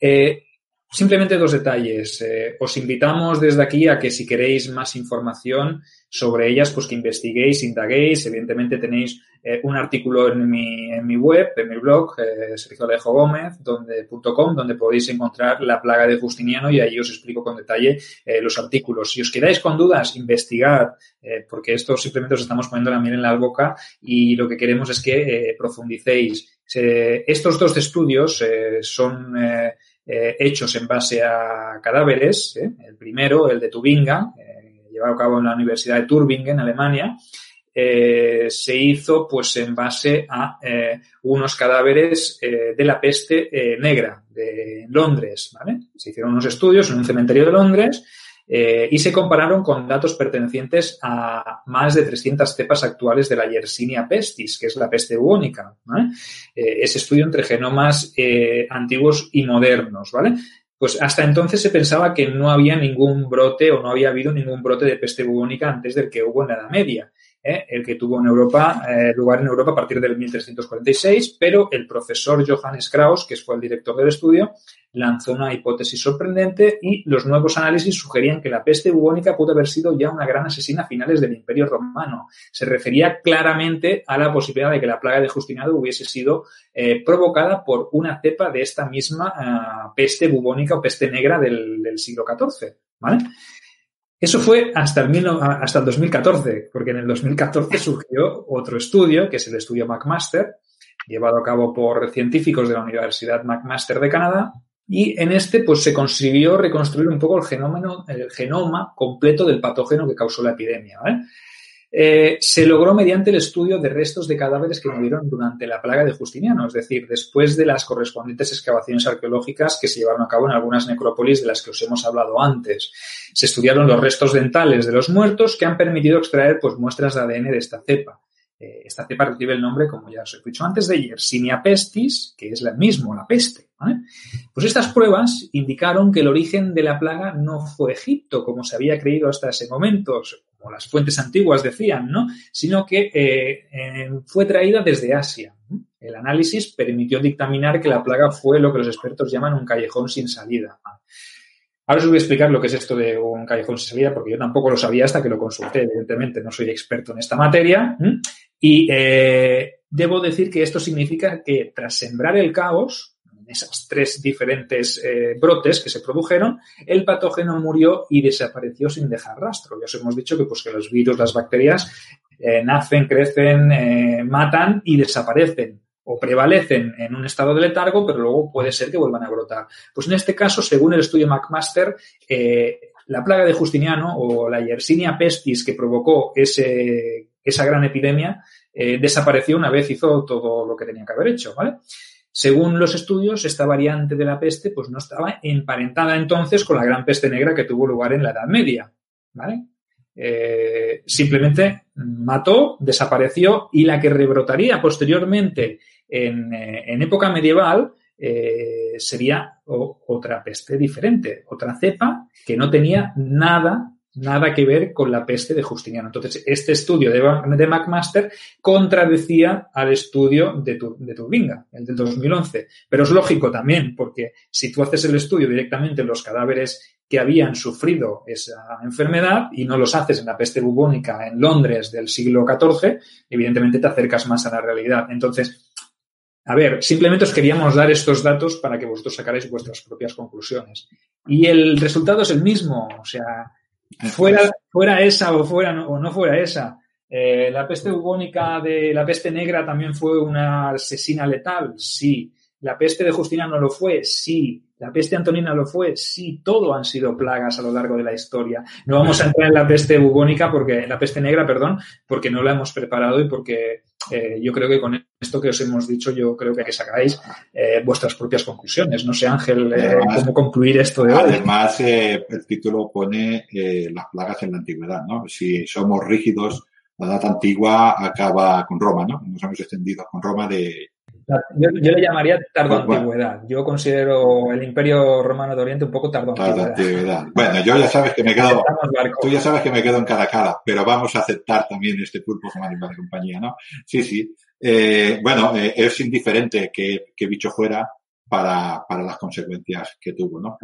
Eh, Simplemente dos detalles. Eh, os invitamos desde aquí a que si queréis más información sobre ellas, pues que investiguéis, indaguéis. Evidentemente tenéis eh, un artículo en mi, en mi web, en mi blog, eh, Sergio Alejo Gómez, donde, donde podéis encontrar la plaga de Justiniano y ahí os explico con detalle eh, los artículos. Si os quedáis con dudas, investigad, porque esto simplemente os estamos poniendo la miel en la boca y lo que queremos es que profundicéis. estos dos estudios son eh, hechos en base a cadáveres. ¿eh? El primero, el de Tubinga, eh, llevado a cabo en la Universidad de Tübingen, Alemania, se hizo pues en base a unos cadáveres de la peste negra de Londres. Se hicieron unos estudios en un cementerio de Londres eh, y se compararon con datos pertenecientes a más de 300 cepas actuales de la Yersinia pestis, que es la peste bubónica. Eh, ese estudio entre genomas eh, antiguos y modernos, ¿vale? Pues hasta entonces se pensaba que no había ningún brote o no había habido ningún brote de peste bubónica antes del que hubo en la Edad Media. Eh, el que tuvo en Europa, eh, lugar en Europa a partir del 1346, pero el profesor Johannes Krauss, que fue el director del estudio, lanzó una hipótesis sorprendente y los nuevos análisis sugerían que la peste bubónica pudo haber sido ya una gran asesina a finales del Imperio Romano. Se refería claramente a la posibilidad de que la plaga de Justiniano hubiese sido eh, provocada por una cepa de esta misma ah, peste bubónica o peste negra del, siglo XIV. ¿vale? Eso fue hasta el, hasta el 2014, porque en el 2014 surgió otro estudio, que es el estudio McMaster, llevado a cabo por científicos de la Universidad McMaster de Canadá, y en este, pues se consiguió reconstruir un poco el genoma completo del patógeno que causó la epidemia. Eh, se logró mediante el estudio de restos de cadáveres que murieron durante la plaga de Justiniano, es decir, después de las correspondientes excavaciones arqueológicas que se llevaron a cabo en algunas necrópolis de las que os hemos hablado antes. Se estudiaron los restos dentales de los muertos que han permitido extraer pues, muestras de ADN de esta cepa. Eh, esta cepa recibe el nombre, como ya os he dicho antes, de Yersinia pestis, que es la mismo, la peste. Pues estas pruebas indicaron que el origen de la plaga no fue Egipto, como se había creído hasta ese momento, como las fuentes antiguas decían, ¿no? sino que eh, fue traída desde Asia. El análisis permitió dictaminar que la plaga fue lo que los expertos llaman un callejón sin salida. Ahora os voy a explicar lo que es esto de un callejón sin salida, porque yo tampoco lo sabía hasta que lo consulté. Evidentemente, no soy experto en esta materia. Y eh, debo decir que esto significa que tras sembrar el caos, esas tres diferentes eh, brotes que se produjeron, el patógeno murió y desapareció sin dejar rastro. Ya os hemos dicho que, pues, que los virus, las bacterias, eh, nacen, crecen, matan y desaparecen o prevalecen en un estado de letargo, pero luego puede ser que vuelvan a brotar. Pues en este caso, según el estudio McMaster, la plaga de Justiniano o la Yersinia pestis que provocó ese esa gran epidemia eh, desapareció una vez hizo todo lo que tenía que haber hecho, ¿vale? Según los estudios, esta variante de la peste pues no estaba emparentada entonces con la gran peste negra que tuvo lugar en la Edad Media. Eh, simplemente mató, desapareció y la que rebrotaría posteriormente en, eh, época medieval sería otra peste diferente, otra cepa que no tenía nada nada que ver con la peste de Justiniano. Entonces, este estudio de, McMaster contradecía al estudio de, de Turbinga, el del 2011. Pero es lógico también, porque si tú haces el estudio directamente en los cadáveres que habían sufrido esa enfermedad y no los haces en la peste bubónica en Londres del siglo XIV, evidentemente te acercas más a la realidad. Entonces, a ver, simplemente os queríamos dar estos datos para que vosotros sacarais vuestras propias conclusiones. Y el resultado es el mismo, o sea, Fuera, fuera esa o, fuera, no, o no fuera esa. Eh, la peste bubónica de la peste negra también fue una asesina letal, sí. La peste de Justina no lo fue, sí. La peste antonina lo fue, sí. Todo han sido plagas a lo largo de la historia. No vamos a entrar en la peste bubónica porque, la peste negra, perdón, porque no la hemos preparado y porque eh, yo creo que con esto que os hemos dicho, yo creo que, sacáis eh, vuestras propias conclusiones. No sé, Ángel, eh, cómo concluir esto de. Además, el título pone las plagas en la antigüedad, ¿no? Si somos rígidos, la edad antigua acaba con Roma, ¿no? Nos hemos extendido con Roma de yo, le llamaría tardo antigüedad. Yo considero el Imperio Romano de Oriente un poco tardo antigüedad. Bueno, yo ya sabes que me quedo, tú ya sabes que me quedo en cada cara, pero vamos a aceptar también este pulpo como de compañía, ¿no? Sí, sí. Eh, bueno, eh, es indiferente que, que bicho fuera para, para las consecuencias que tuvo, ¿no?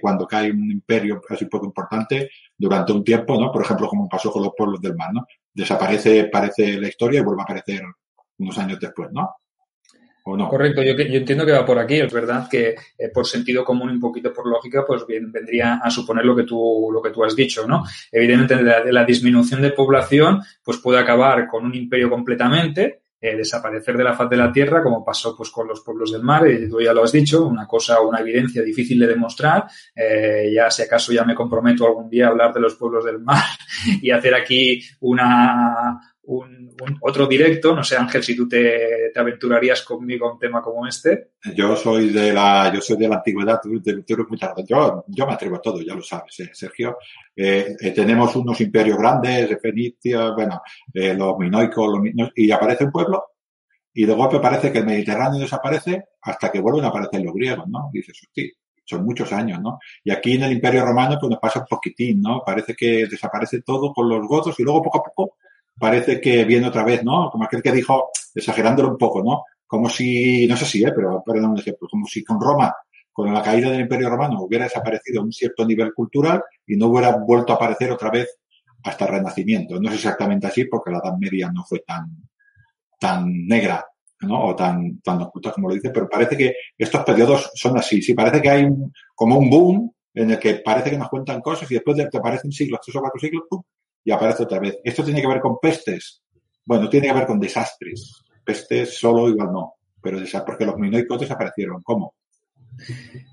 Cuando cae un imperio así poco importante, durante un tiempo, ¿no? Por ejemplo, como pasó con los pueblos del mar, ¿no? Desaparece, parece la historia y vuelve a aparecer unos años después, ¿no? Correcto, yo, entiendo que va por aquí. Es verdad que eh, por sentido común y un poquito por lógica, pues bien, vendría a suponer lo que tú, lo que tú has dicho, ¿no? Evidentemente, la, disminución de población, pues puede acabar con un imperio completamente, eh, desaparecer de la faz de la tierra, como pasó pues con los pueblos del mar, y tú ya lo has dicho, una cosa, una evidencia difícil de demostrar. Eh, ya si acaso ya me comprometo algún día a hablar de los pueblos del mar (laughs) y hacer aquí una, un, otro directo. No sé, Ángel, si tú te, te, aventurarías conmigo a un tema como este. Yo soy de la, yo soy de la antigüedad, tú, yo, yo me atrevo a todo, ya lo sabes, eh, Sergio. Eh, eh, tenemos unos imperios grandes, de Fenicia, bueno, los minoicos, los y aparece un pueblo y de golpe parece que el Mediterráneo desaparece hasta que vuelven a aparecer los griegos, ¿no? Dices, sí, son muchos años, ¿no? Y aquí en el Imperio Romano pues nos pasa un poquitín, ¿no? Parece que desaparece todo con los godos y luego poco a poco parece que viene otra vez, ¿no? Como aquel que dijo, exagerándolo un poco, ¿no? Como si, no sé si, ¿eh? pero perdón un ejemplo, como si con Roma, con la caída del Imperio Romano, hubiera desaparecido un cierto nivel cultural y no hubiera vuelto a aparecer otra vez hasta el Renacimiento. No es exactamente así porque la Edad Media no fue tan, tan negra, ¿no? O tan, tan oculta como lo dice, pero parece que estos periodos son así. Sí, parece que hay un, como un boom en el que parece que nos cuentan cosas y después de que aparecen siglos, tres o cuatro siglos, ¡pum! Y aparece otra vez. ¿Esto tiene que ver con pestes? Bueno, tiene que ver con desastres. Pestes solo igual no, pero porque los minoicos desaparecieron. ¿Cómo?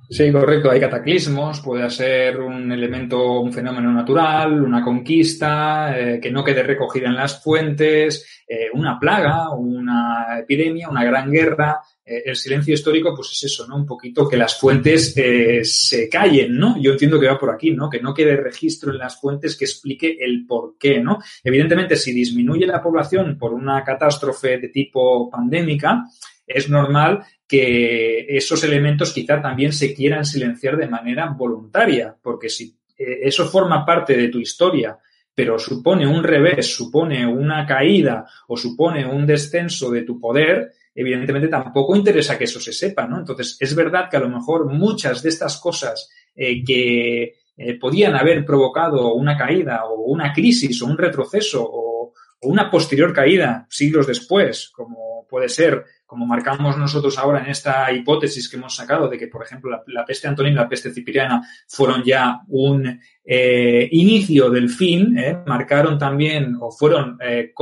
Sí, correcto. Hay cataclismos, puede ser un elemento, un fenómeno natural, una conquista, eh, que no quede recogida en las fuentes, eh, una plaga, una epidemia, una gran guerra. Eh, el silencio histórico, pues es eso, ¿no? Un poquito que las fuentes se callen, ¿no? Yo entiendo que va por aquí, ¿no? Que no quede registro en las fuentes que explique el por qué, ¿no? Evidentemente, si disminuye la población por una catástrofe de tipo pandémica, es normal que esos elementos quizá también se quieran silenciar de manera voluntaria, porque si eh, eso forma parte de tu historia, pero supone un revés, supone una caída o supone un descenso de tu poder, evidentemente tampoco interesa que eso se sepa, ¿no? Entonces, es verdad que a lo mejor muchas de estas cosas eh, que eh, podían haber provocado una caída o una crisis o un retroceso o, o una posterior caída siglos después, como puede ser como marcamos nosotros ahora en esta hipótesis que hemos sacado de que, por ejemplo, la, peste antonina y la peste cipiriana fueron ya un eh, inicio del fin, eh, marcaron también o fueron eh,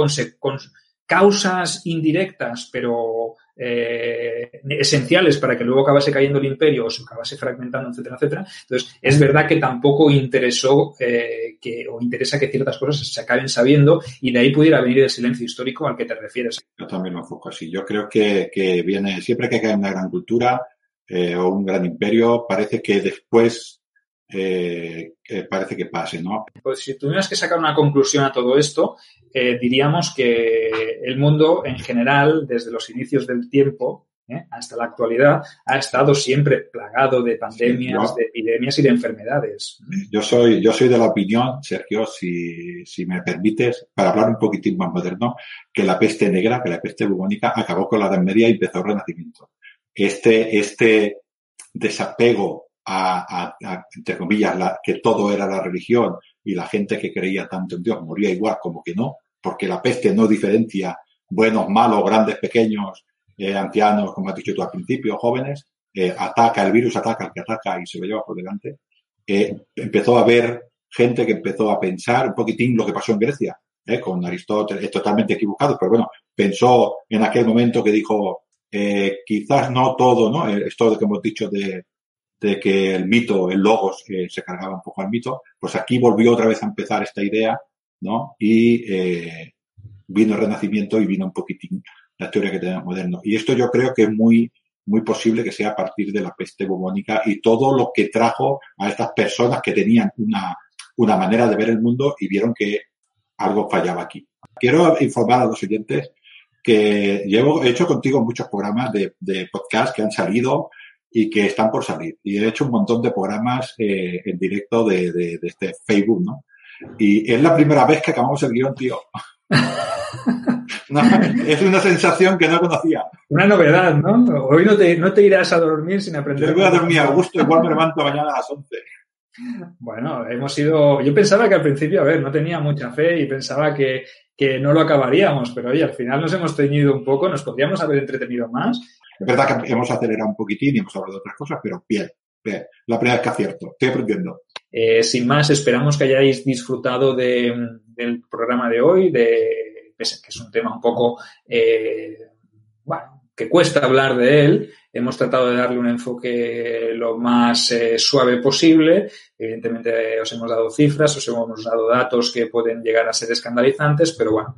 causas indirectas, pero eh, esenciales para que luego acabase cayendo el imperio o se acabase fragmentando, etcétera, etcétera. Entonces, es verdad que tampoco interesó eh, que, o interesa que ciertas cosas se acaben sabiendo y de ahí pudiera venir el silencio histórico al que te refieres. Yo también lo enfoco así. Yo creo que, que viene, siempre que cae una gran cultura eh, o un gran imperio, parece que después eh, parece que pase, ¿no? Pues si tuvieras que sacar una conclusión a todo esto, eh, diríamos que el mundo en general, desde los inicios del tiempo ¿eh? hasta la actualidad, ha estado siempre plagado de pandemias, de epidemias y de enfermedades. Yo soy, yo soy de la opinión, Sergio, si, si me permites, para hablar un poquitín más moderno, que la peste negra, que la peste bubónica acabó con la Edad Media y empezó el Renacimiento. Este, este desapego a, entre comillas, la, que todo era la religión y la gente que creía tanto en Dios moría igual como que no, porque la peste no diferencia buenos, malos, grandes, pequeños, eh, ancianos, como has dicho tú al principio, jóvenes, eh, ataca, el virus ataca al que ataca y se lo lleva por delante. Eh, empezó a haber gente que empezó a pensar un poquitín lo que pasó en Grecia, eh, con Aristóteles, es totalmente equivocado, pero bueno, pensó en aquel momento que dijo, eh, quizás no todo, ¿no? Esto que hemos dicho de, de que el mito, el logos, se cargaba un poco al mito, pues aquí volvió otra vez a empezar esta idea, ¿no? Y eh, vino el Renacimiento y vino un poquitín la teoría que tenemos moderno. Y esto yo creo que es muy, muy posible que sea a partir de la peste bubónica y todo lo que trajo a estas personas que tenían una, una manera de ver el mundo y vieron que algo fallaba aquí. Quiero informar a los oyentes que llevo, he hecho contigo muchos programas de, de podcast que han salido y que están por salir. Y he hecho un montón de programas eh, en directo de, de, de, este Facebook, ¿no? Y es la primera vez que acabamos el guion, tío. (laughs) no, es una sensación que no conocía. Una novedad, ¿no? Hoy no te, no te irás a dormir sin aprender. Yo voy a dormir a gusto, igual me levanto mañana a las 11. Bueno, hemos ido. Yo pensaba que al principio, a ver, no tenía mucha fe y pensaba que, que no lo acabaríamos, pero oye, al final nos hemos teñido un poco, nos podríamos haber entretenido más es verdad que hemos acelerado un poquitín y hemos hablado de otras cosas, pero bien, bien. La primera vez que acierto. Estoy aprendiendo. Eh, sin más, esperamos que hayáis disfrutado de, del programa de hoy, de, que es un tema un poco, eh, bueno, que cuesta hablar de él. Hemos tratado de darle un enfoque lo más eh, suave posible. Evidentemente os hemos dado cifras, os hemos dado datos que pueden llegar a ser escandalizantes, pero bueno,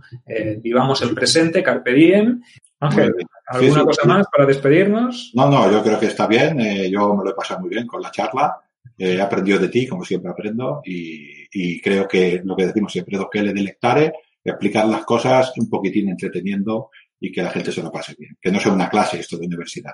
vivamos el presente, carpe diem. Ángel, ¿alguna sí, sí, cosa más para despedirnos? No, no, yo creo que está bien. Eh, yo me lo he pasado muy bien con la charla. Eh, he aprendido de ti, como siempre aprendo, y, y creo que lo que decimos siempre, dos que le delectare, explicar las cosas un poquitín entreteniendo y que la gente se lo pase bien. Que no sea una clase esto de universidad.